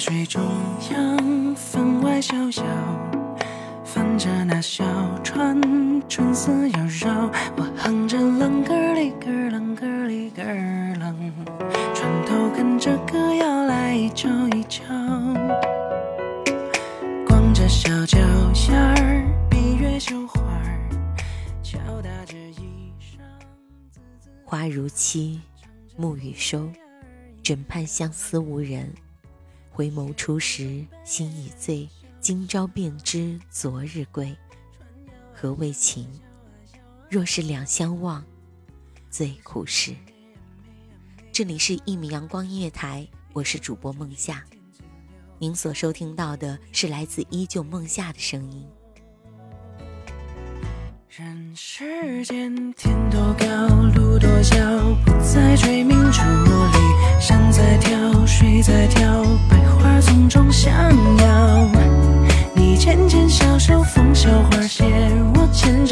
水中央，分外逍遥。翻着那小船，春色妖娆。我哼着啷个儿里个啷个儿里个啷，船头跟着歌谣来一瞧一瞧。光着小脚丫儿，闭月羞花儿，敲打着衣裳。花如期，暮雨收，枕畔相思无人。回眸初时心已醉，今朝便知昨日归。何为情？若是两相望，最苦时。这里是一米阳光音乐台，我是主播梦夏。您所收听到的是来自依旧梦夏的声音。人世间，天多高，路多小，不再追名逐利，山在跳，水在跳，丛中相邀。你牵牵小手，风笑花谢，我牵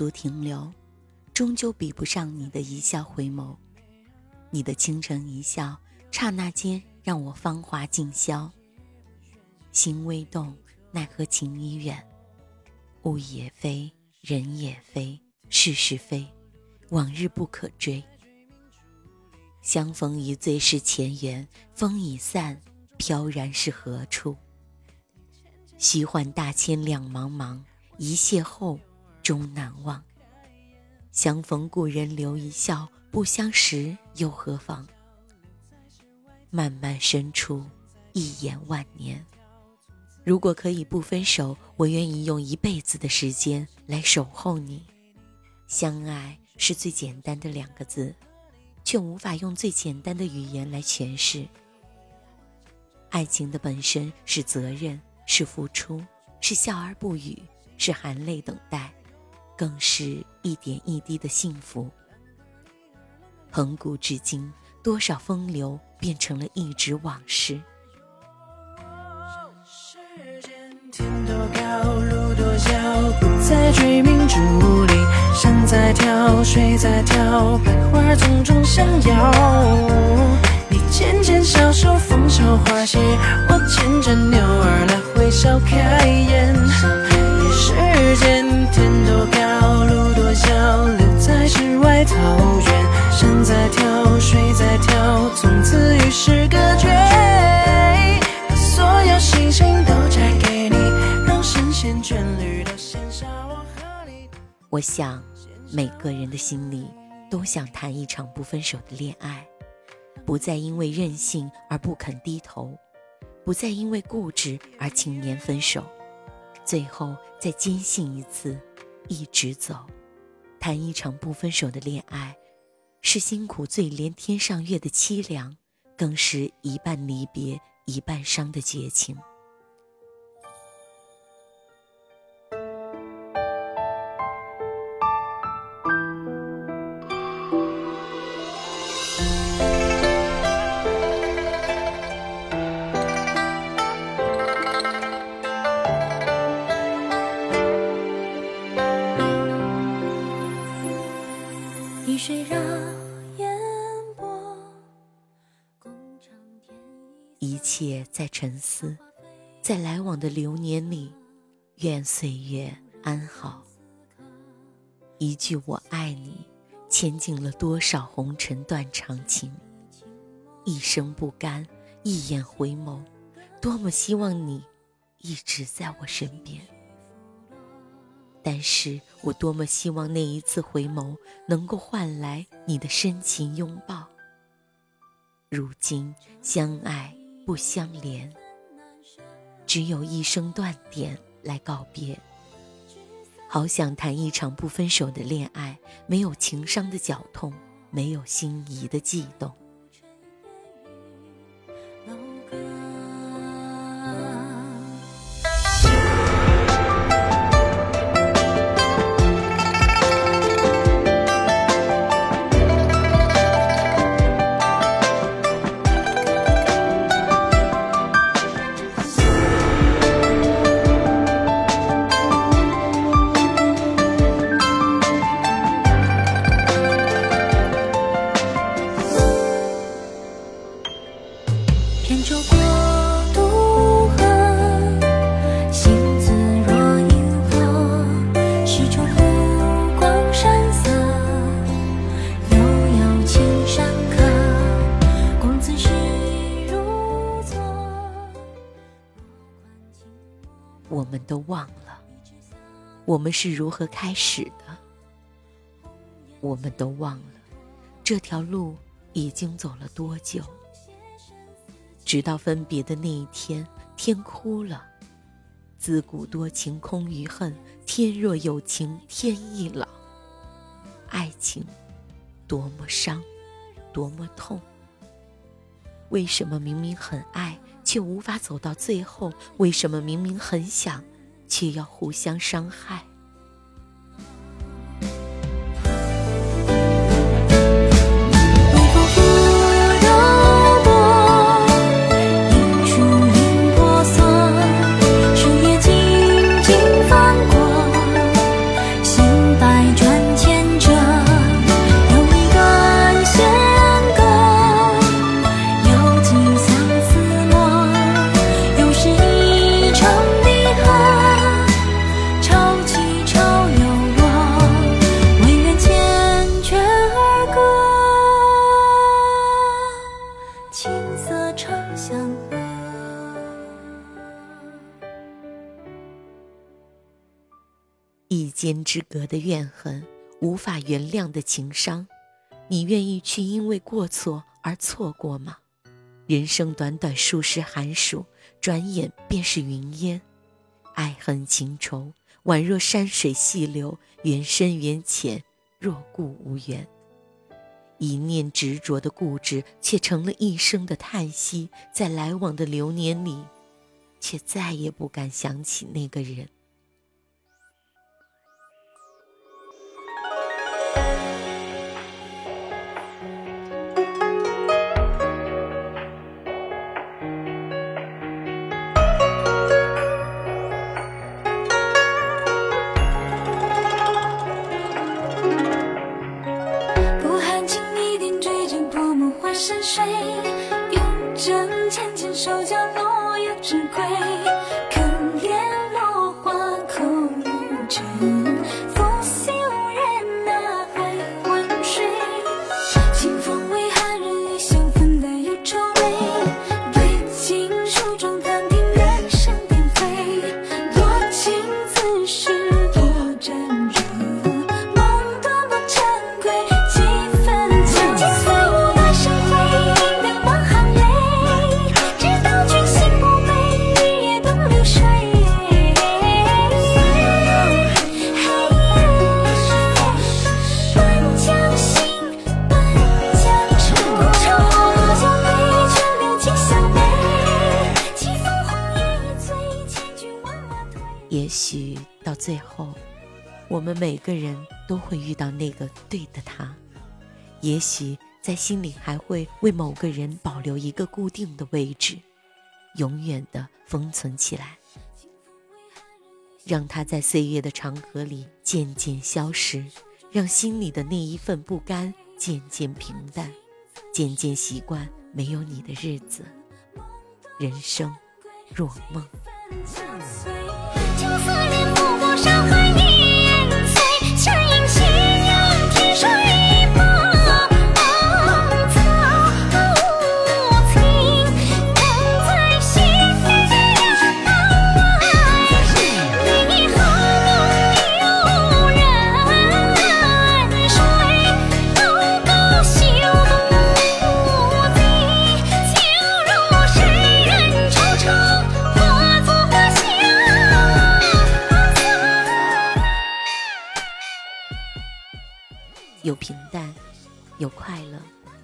足停留，终究比不上你的一笑回眸。你的倾城一笑，刹那间让我芳华尽消。心未动，奈何情已远。物也非，人也非，事是非，往日不可追。相逢一醉是前缘，风已散，飘然是何处？虚幻大千两茫茫，一邂逅终难忘。相逢故人留一笑，不相识又何妨？漫漫深处，一眼万年。如果可以不分手，我愿意用一辈子的时间来守候你。相爱是最简单的两个字，却无法用最简单的语言来诠释。爱情的本身是责任，是付出，是笑而不语，是含泪等待，更是一点一滴的幸福。恒古至今，多少风流变成了一纸往事。世间天多高，路多小，不再跳，水在跳，百花丛中相邀。你渐渐消瘦，风收花谢，我牵着牛儿来回笑开颜。时间，世外桃源。山在跳，水在跳，从此与世隔绝。所有星星都摘给你，让神仙眷侣都羡煞我和你。我想，每个人的心里都想谈一场不分手的恋爱，不再因为任性而不肯低头，不再因为固执而轻言分手，最后再坚信一次，一直走，谈一场不分手的恋爱，是辛苦最连天上月的凄凉，更是一半离别一半伤的绝情。沉思，在来往的流年里，愿岁月安好。一句“我爱你”，牵尽了多少红尘断肠情。一生不甘，一眼回眸，多么希望你一直在我身边。但是我多么希望那一次回眸能够换来你的深情拥抱。如今相爱不相连，只有一声断点来告别。好想谈一场不分手的恋爱，没有情伤的绞痛，没有心仪的悸动。我们都忘了，我们是如何开始的。我们都忘了，这条路已经走了多久。直到分别的那一天，天哭了。自古多情空余恨，天若有情天亦老。爱情，多么伤，多么痛。为什么明明很爱，却无法走到最后？为什么明明很想，却要互相伤害？间之隔的怨恨，无法原谅的情伤，你愿意去因为过错而错过吗？人生短短数十寒暑，转眼便是云烟。爱恨情仇，宛若山水细流，缘深缘浅，若故无缘。一念执着的固执，却成了一生的叹息。在来往的流年里，却再也不敢想起那个人。山水，拥枕浅浅，手教落叶知归。们每个人都会遇到那个对的他。也许在心里还会为某个人保留一个固定的位置，永远的封存起来，让他在岁月的长河里渐渐消失，让心里的那一份不甘渐渐平淡，渐渐习惯没有你的日子。人生若梦。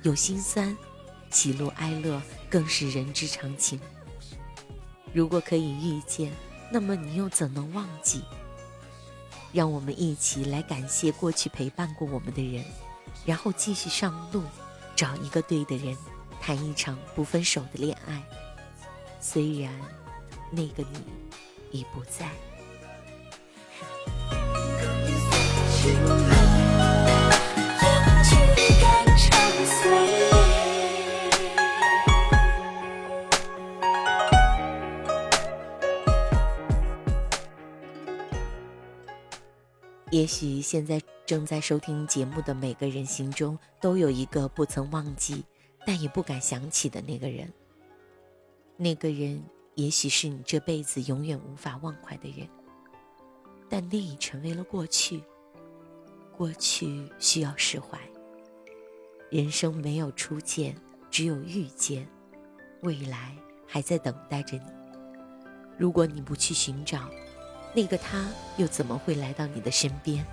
有心酸，喜怒哀乐更是人之常情。如果可以遇见，那么你又怎能忘记？让我们一起来感谢过去陪伴过我们的人，然后继续上路，找一个对的人，谈一场不分手的恋爱。虽然那个你已不在。也许现在正在收听节目的每个人心中，都有一个不曾忘记，但也不敢想起的那个人。那个人，也许是你这辈子永远无法忘怀的人，但那已成为了过去。过去需要释怀。人生没有初见，只有遇见，未来还在等待着你。如果你不去寻找，那个他又怎么会来到你的身边？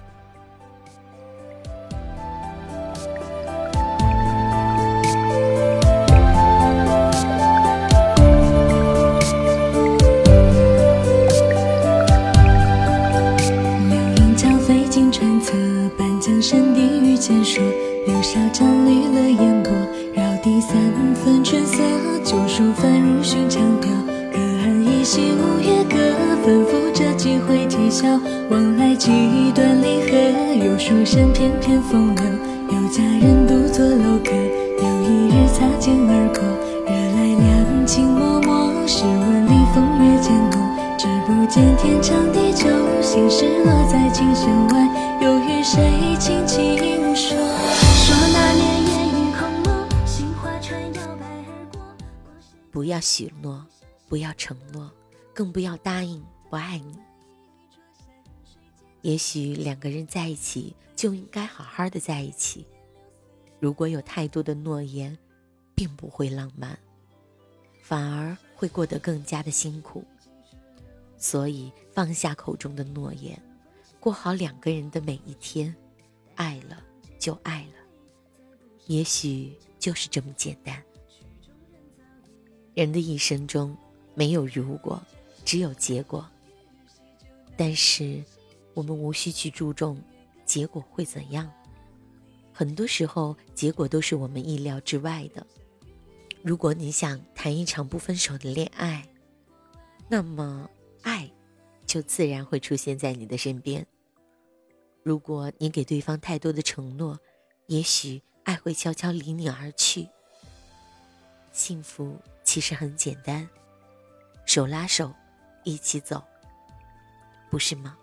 往来几段离合，有书生翩翩风流，有佳人独坐楼阁。有一日擦肩而过，惹来两情脉脉，试问里风月渐浓。只不见天长地久，心事落在琴弦外，又与谁轻轻说？说那年烟雨空蒙，杏花船摇摆而过。不要许诺，不要承诺，更不要答应不爱你。也许两个人在一起就应该好好的在一起。如果有太多的诺言，并不会浪漫，反而会过得更加的辛苦。所以放下口中的诺言，过好两个人的每一天。爱了就爱了，也许就是这么简单。人的一生中没有如果，只有结果。但是我们无需去注重结果会怎样，很多时候结果都是我们意料之外的。如果你想谈一场不分手的恋爱，那么爱就自然会出现在你的身边。如果你给对方太多的承诺，也许爱会悄悄离你而去。幸福其实很简单，手拉手，一起走，不是吗？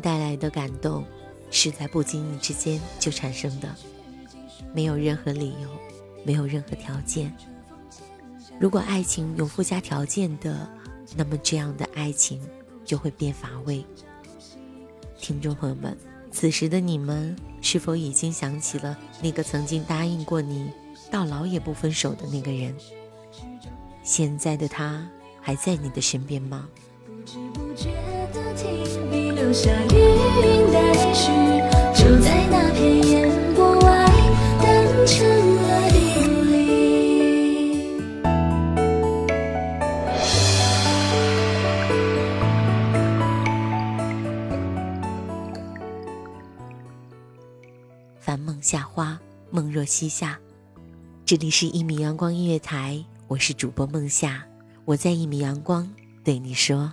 带来的感动，是在不经意之间就产生的。没有任何理由，没有任何条件。如果爱情有附加条件的，那么这样的爱情就会变乏味。听众朋友们，此时的你们是否已经想起了那个曾经答应过你到老也不分手的那个人？现在的他还在你的身边吗？留下余韵待续，就在那片烟波外，淡成了叮咛。繁梦夏花，梦若西夏。这里是一米阳光音乐台，我是主播梦夏，我在一米阳光对你说。